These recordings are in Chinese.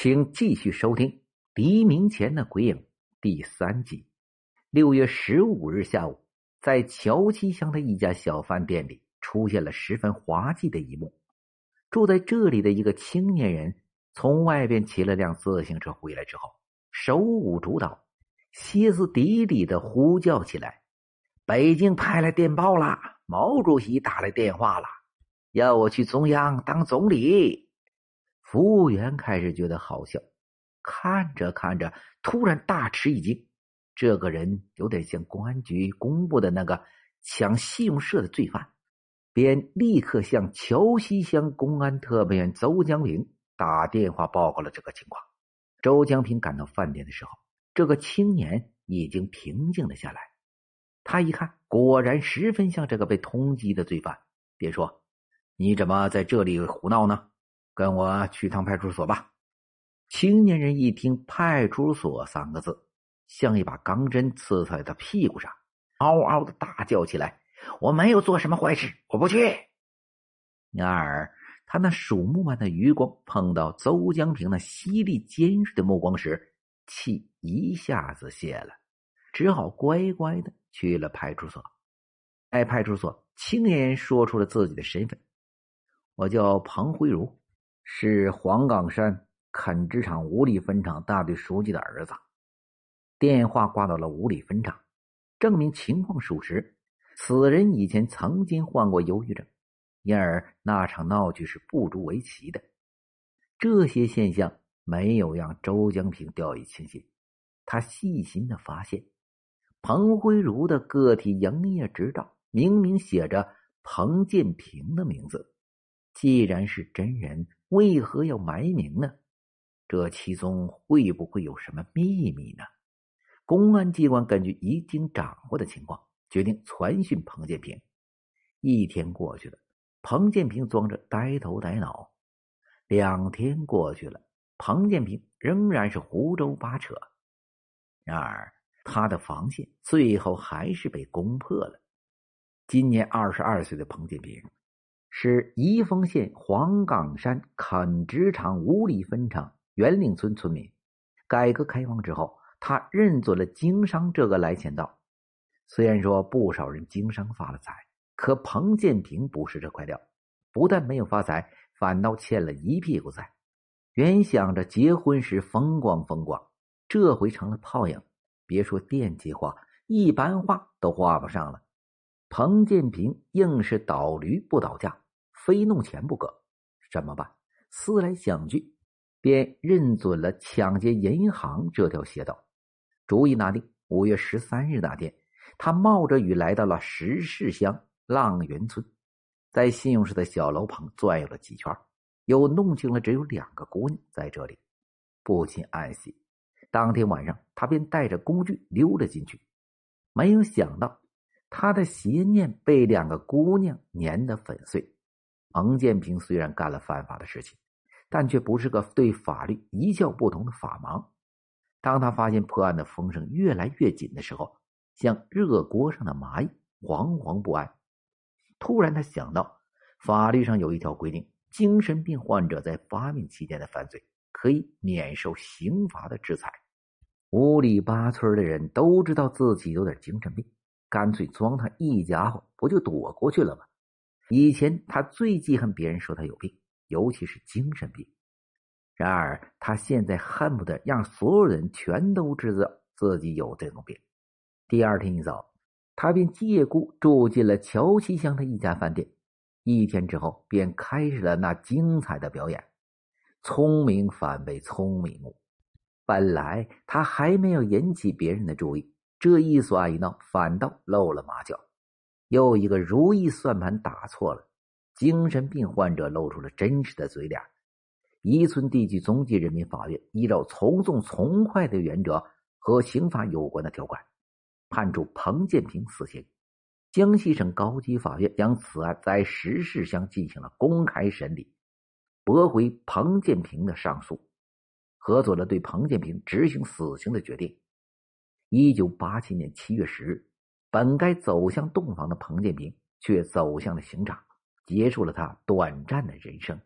请继续收听《黎明前的鬼影》第三集。六月十五日下午，在乔七乡的一家小饭店里，出现了十分滑稽的一幕。住在这里的一个青年人从外边骑了辆自行车回来之后，手舞足蹈、歇斯底里的呼叫起来：“北京派来电报了，毛主席打来电话了，要我去中央当总理。”服务员开始觉得好笑，看着看着，突然大吃一惊。这个人有点像公安局公布的那个抢信用社的罪犯，便立刻向桥西乡公安特派员周江平打电话报告了这个情况。周江平赶到饭店的时候，这个青年已经平静了下来。他一看，果然十分像这个被通缉的罪犯，便说：“你怎么在这里胡闹呢？”跟我去趟派出所吧。青年人一听“派出所”三个字，像一把钢针刺在他屁股上，嗷嗷的大叫起来：“我没有做什么坏事，我不去！”然而，他那鼠目般的余光碰到邹江平那犀利尖锐的目光时，气一下子泄了，只好乖乖的去了派出所。在派出所，青年人说出了自己的身份：“我叫彭辉如。”是黄岗山垦殖场五里分厂大队书记的儿子。电话挂到了五里分厂，证明情况属实。此人以前曾经患过忧郁症，因而那场闹剧是不足为奇的。这些现象没有让周江平掉以轻心，他细心的发现，彭辉如的个体营业执照明明写着彭建平的名字。既然是真人，为何要埋名呢？这其中会不会有什么秘密呢？公安机关根据已经掌握的情况，决定传讯彭建平。一天过去了，彭建平装着呆头呆脑；两天过去了，彭建平仍然是胡诌八扯。然而，他的防线最后还是被攻破了。今年二十二岁的彭建平。是宜丰县黄岗山垦殖场五里分厂元岭村村民。改革开放之后，他认准了经商这个来钱道。虽然说不少人经商发了财，可彭建平不是这块料，不但没有发财，反倒欠了一屁股债。原想着结婚时风光风光，这回成了泡影。别说电气化，一般话都化不上了。彭建平硬是倒驴不倒架，非弄钱不可。怎么办？思来想去，便认准了抢劫银行这条邪道。主意拿定，五月十三日那天，他冒着雨来到了石市乡浪源村，在信用社的小楼旁转悠了几圈，又弄清了只有两个姑娘在这里，不禁暗喜。当天晚上，他便带着工具溜了进去，没有想到。他的邪念被两个姑娘碾得粉碎。王建平虽然干了犯法的事情，但却不是个对法律一窍不通的法盲。当他发现破案的风声越来越紧的时候，像热锅上的蚂蚁，惶惶不安。突然，他想到法律上有一条规定：精神病患者在发病期间的犯罪可以免受刑罚的制裁。五里八村的人都知道自己有点精神病。干脆装他一家伙，不就躲过去了吗？以前他最记恨别人说他有病，尤其是精神病。然而他现在恨不得让所有人全都知道自己有这种病。第二天一早，他便借故住进了乔西乡的一家饭店。一天之后，便开始了那精彩的表演。聪明反被聪明误。本来他还没有引起别人的注意。这一耍一闹，反倒露了马脚，又一个如意算盘打错了。精神病患者露出了真实的嘴脸。宜村地区中级人民法院依照从重从快的原则和刑法有关的条款，判处彭建平死刑。江西省高级法院将此案在石市乡进行了公开审理，驳回彭建平的上诉，核准了对彭建平执行死刑的决定。一九八七年七月十日，本该走向洞房的彭建平却走向了刑场，结束了他短暂的人生。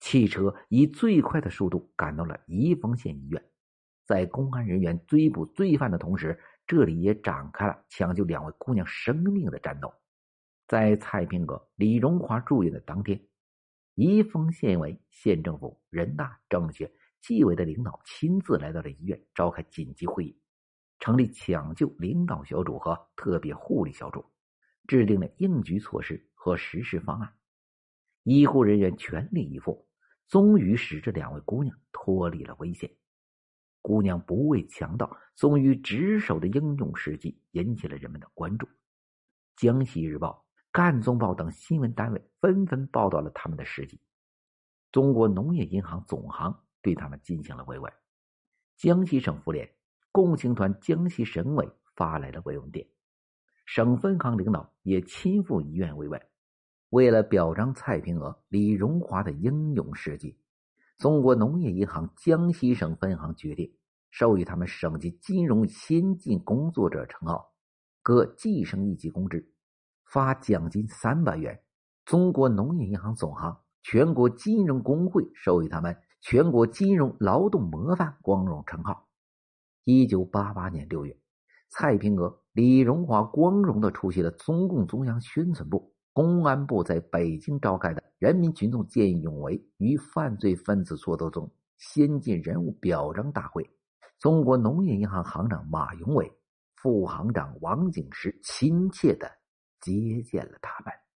汽车以最快的速度赶到了宜丰县医院，在公安人员追捕罪犯的同时，这里也展开了抢救两位姑娘生命的战斗。在蔡平阁、李荣华住院的当天，宜丰县委、县政府、人大、政协、纪委的领导亲自来到了医院，召开紧急会议，成立抢救领导小组和特别护理小组，制定了应急措施和实施方案。医护人员全力以赴。终于使这两位姑娘脱离了危险。姑娘不畏强盗，忠于职守的英勇事迹引起了人们的关注。江西日报、赣中报等新闻单位纷纷报道了他们的事迹。中国农业银行总行对他们进行了慰问。江西省妇联、共青团江西省委发来了慰问电，省分行领导也亲赴医院慰问。为了表彰蔡平娥、李荣华的英勇事迹，中国农业银行江西省分行决定授予他们省级金融先进工作者称号，各计升一级工资，发奖金三百元。中国农业银行总行、全国金融工会授予他们全国金融劳动模范光荣称号。一九八八年六月，蔡平娥、李荣华光荣的出席了中共中央宣传部。公安部在北京召开的人民群众见义勇为与犯罪分子作斗中先进人物表彰大会，中国农业银行行长马永伟、副行长王景石亲切的接见了他们。